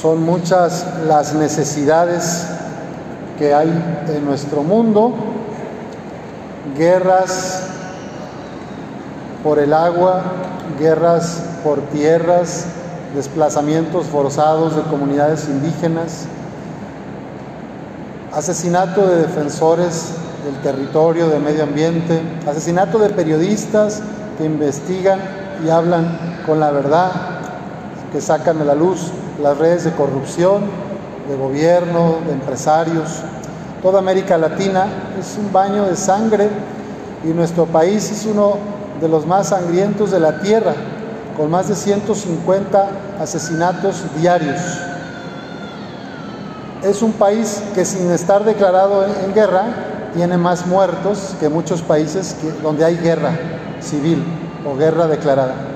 Son muchas las necesidades que hay en nuestro mundo, guerras por el agua, guerras por tierras, desplazamientos forzados de comunidades indígenas, asesinato de defensores del territorio, del medio ambiente, asesinato de periodistas que investigan y hablan con la verdad, que sacan a la luz las redes de corrupción, de gobierno, de empresarios. Toda América Latina es un baño de sangre y nuestro país es uno de los más sangrientos de la tierra, con más de 150 asesinatos diarios. Es un país que sin estar declarado en guerra tiene más muertos que muchos países donde hay guerra civil o guerra declarada.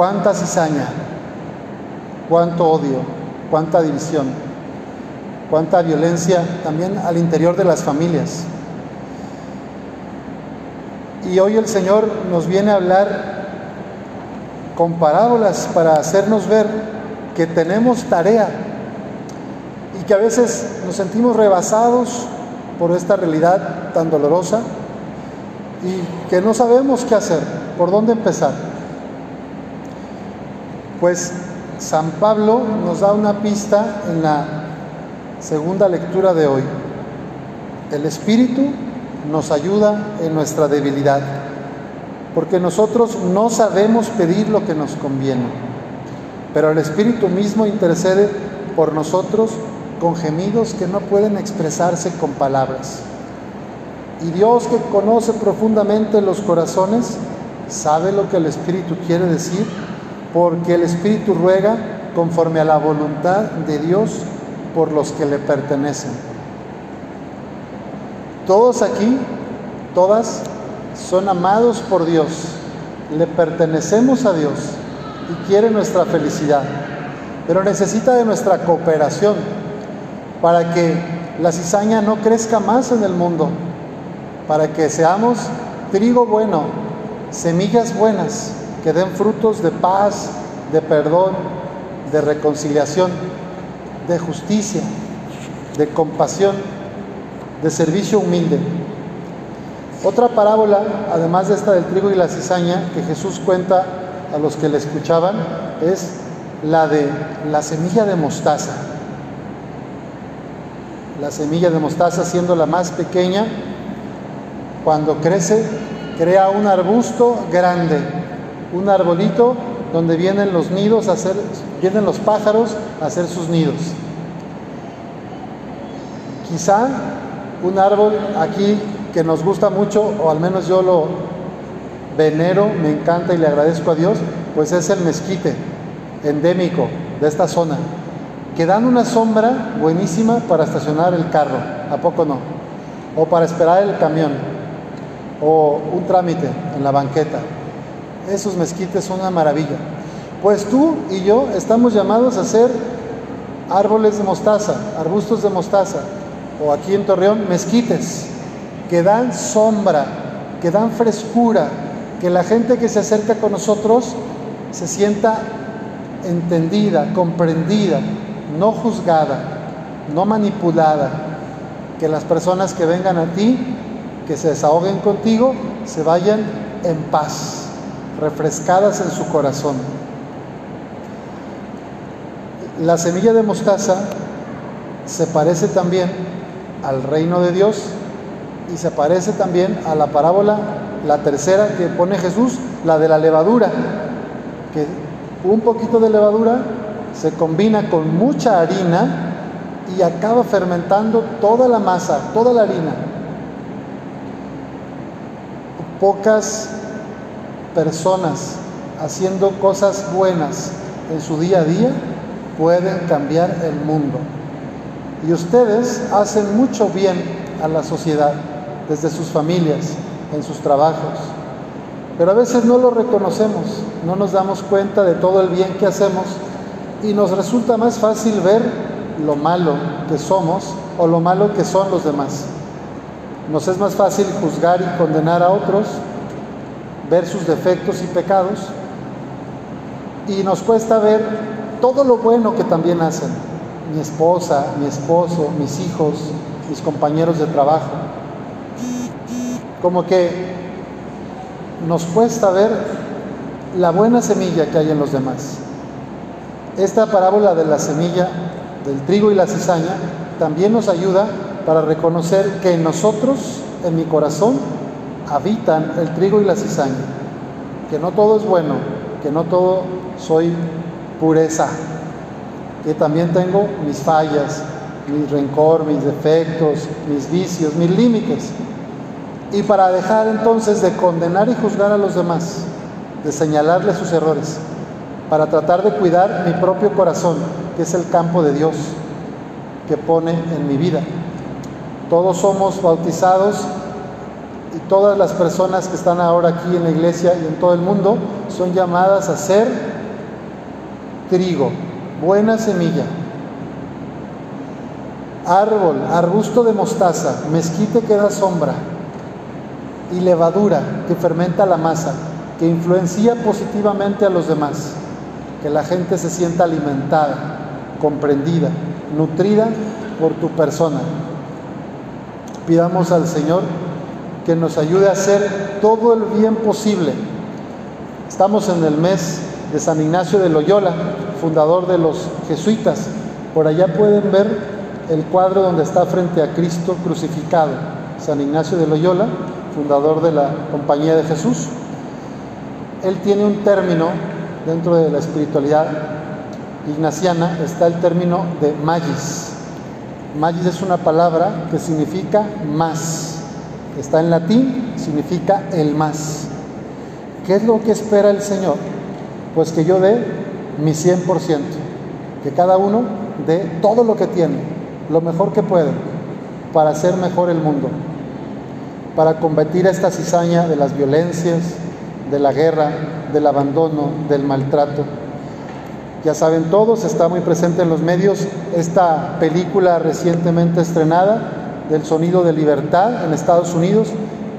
Cuánta cizaña, cuánto odio, cuánta división, cuánta violencia también al interior de las familias. Y hoy el Señor nos viene a hablar con parábolas para hacernos ver que tenemos tarea y que a veces nos sentimos rebasados por esta realidad tan dolorosa y que no sabemos qué hacer, por dónde empezar. Pues San Pablo nos da una pista en la segunda lectura de hoy. El Espíritu nos ayuda en nuestra debilidad, porque nosotros no sabemos pedir lo que nos conviene, pero el Espíritu mismo intercede por nosotros con gemidos que no pueden expresarse con palabras. Y Dios que conoce profundamente los corazones, sabe lo que el Espíritu quiere decir porque el Espíritu ruega conforme a la voluntad de Dios por los que le pertenecen. Todos aquí, todas, son amados por Dios, le pertenecemos a Dios y quiere nuestra felicidad, pero necesita de nuestra cooperación para que la cizaña no crezca más en el mundo, para que seamos trigo bueno, semillas buenas que den frutos de paz, de perdón, de reconciliación, de justicia, de compasión, de servicio humilde. Otra parábola, además de esta del trigo y la cizaña, que Jesús cuenta a los que le escuchaban, es la de la semilla de mostaza. La semilla de mostaza siendo la más pequeña, cuando crece, crea un arbusto grande, un arbolito donde vienen los nidos vienen los pájaros a hacer sus nidos. Quizá un árbol aquí que nos gusta mucho, o al menos yo lo venero, me encanta y le agradezco a Dios, pues es el mezquite endémico de esta zona, que dan una sombra buenísima para estacionar el carro, ¿a poco no? O para esperar el camión, o un trámite en la banqueta esos mezquites son una maravilla. Pues tú y yo estamos llamados a ser árboles de mostaza, arbustos de mostaza, o aquí en Torreón, mezquites, que dan sombra, que dan frescura, que la gente que se acerca con nosotros se sienta entendida, comprendida, no juzgada, no manipulada, que las personas que vengan a ti, que se desahoguen contigo, se vayan en paz refrescadas en su corazón. La semilla de mostaza se parece también al reino de Dios y se parece también a la parábola, la tercera que pone Jesús, la de la levadura, que un poquito de levadura se combina con mucha harina y acaba fermentando toda la masa, toda la harina. Pocas personas haciendo cosas buenas en su día a día pueden cambiar el mundo. Y ustedes hacen mucho bien a la sociedad, desde sus familias, en sus trabajos. Pero a veces no lo reconocemos, no nos damos cuenta de todo el bien que hacemos y nos resulta más fácil ver lo malo que somos o lo malo que son los demás. Nos es más fácil juzgar y condenar a otros ver sus defectos y pecados Y nos cuesta ver todo lo bueno que también hacen. Mi esposa, mi esposo, mis hijos, mis compañeros de trabajo. Como que nos cuesta ver la buena semilla que hay en los demás. Esta parábola de la semilla del trigo y la cizaña también nos ayuda para reconocer que en nosotros, en mi corazón, habitan el trigo y la cizaña, que no todo es bueno, que no todo soy pureza, que también tengo mis fallas, mi rencor, mis defectos, mis vicios, mis límites. Y para dejar entonces de condenar y juzgar a los demás, de señalarles sus errores, para tratar de cuidar mi propio corazón, que es el campo de Dios que pone en mi vida. Todos somos bautizados y todas las personas que están ahora aquí en la iglesia y en todo el mundo son llamadas a ser trigo, buena semilla, árbol, arbusto de mostaza, mezquite que da sombra y levadura que fermenta la masa, que influencia positivamente a los demás, que la gente se sienta alimentada, comprendida, nutrida por tu persona. Pidamos al Señor que nos ayude a hacer todo el bien posible. Estamos en el mes de San Ignacio de Loyola, fundador de los jesuitas. Por allá pueden ver el cuadro donde está frente a Cristo crucificado. San Ignacio de Loyola, fundador de la Compañía de Jesús. Él tiene un término dentro de la espiritualidad ignaciana, está el término de magis. Magis es una palabra que significa más está en latín, significa el más. ¿Qué es lo que espera el Señor? Pues que yo dé mi 100%, que cada uno dé todo lo que tiene, lo mejor que puede, para hacer mejor el mundo, para combatir esta cizaña de las violencias, de la guerra, del abandono, del maltrato. Ya saben todos, está muy presente en los medios esta película recientemente estrenada del sonido de libertad en Estados Unidos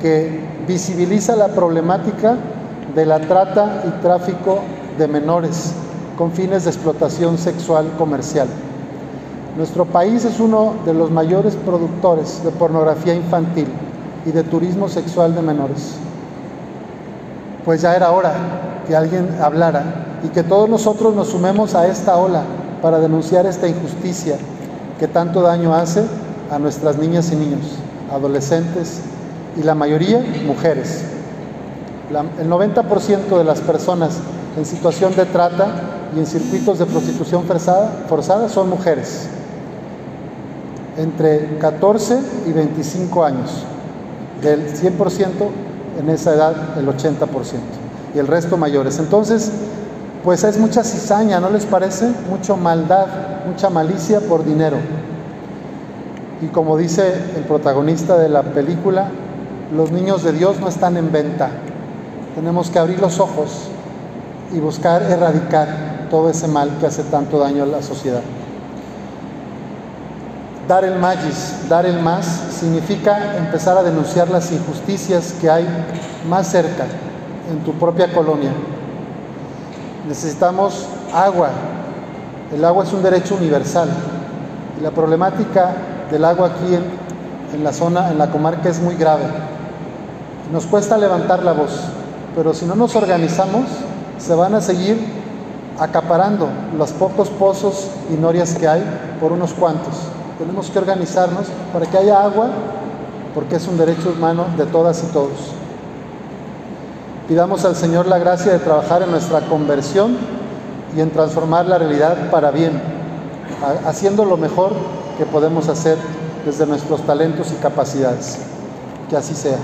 que visibiliza la problemática de la trata y tráfico de menores con fines de explotación sexual comercial. Nuestro país es uno de los mayores productores de pornografía infantil y de turismo sexual de menores. Pues ya era hora que alguien hablara y que todos nosotros nos sumemos a esta ola para denunciar esta injusticia que tanto daño hace a nuestras niñas y niños, adolescentes y la mayoría mujeres. el 90% de las personas en situación de trata y en circuitos de prostitución forzada, forzada son mujeres, entre 14 y 25 años. Del 100% en esa edad el 80% y el resto mayores. Entonces, pues es mucha cizaña, ¿no les parece? Mucha maldad, mucha malicia por dinero. Y como dice el protagonista de la película, los niños de Dios no están en venta. Tenemos que abrir los ojos y buscar erradicar todo ese mal que hace tanto daño a la sociedad. Dar el magis, dar el más, significa empezar a denunciar las injusticias que hay más cerca, en tu propia colonia. Necesitamos agua. El agua es un derecho universal. La problemática del agua aquí en, la zona, en la comarca, es muy grave. Nos cuesta levantar la voz, pero si no nos organizamos, se van a seguir acaparando los pocos pozos y norias que hay por unos cuantos. Tenemos que organizarnos para que haya agua, porque es un derecho humano de todas y todos. Pidamos al Señor la gracia de trabajar en nuestra conversión y en transformar la realidad para bien, haciendo lo mejor que podemos hacer desde nuestros talentos y capacidades. Que así sea.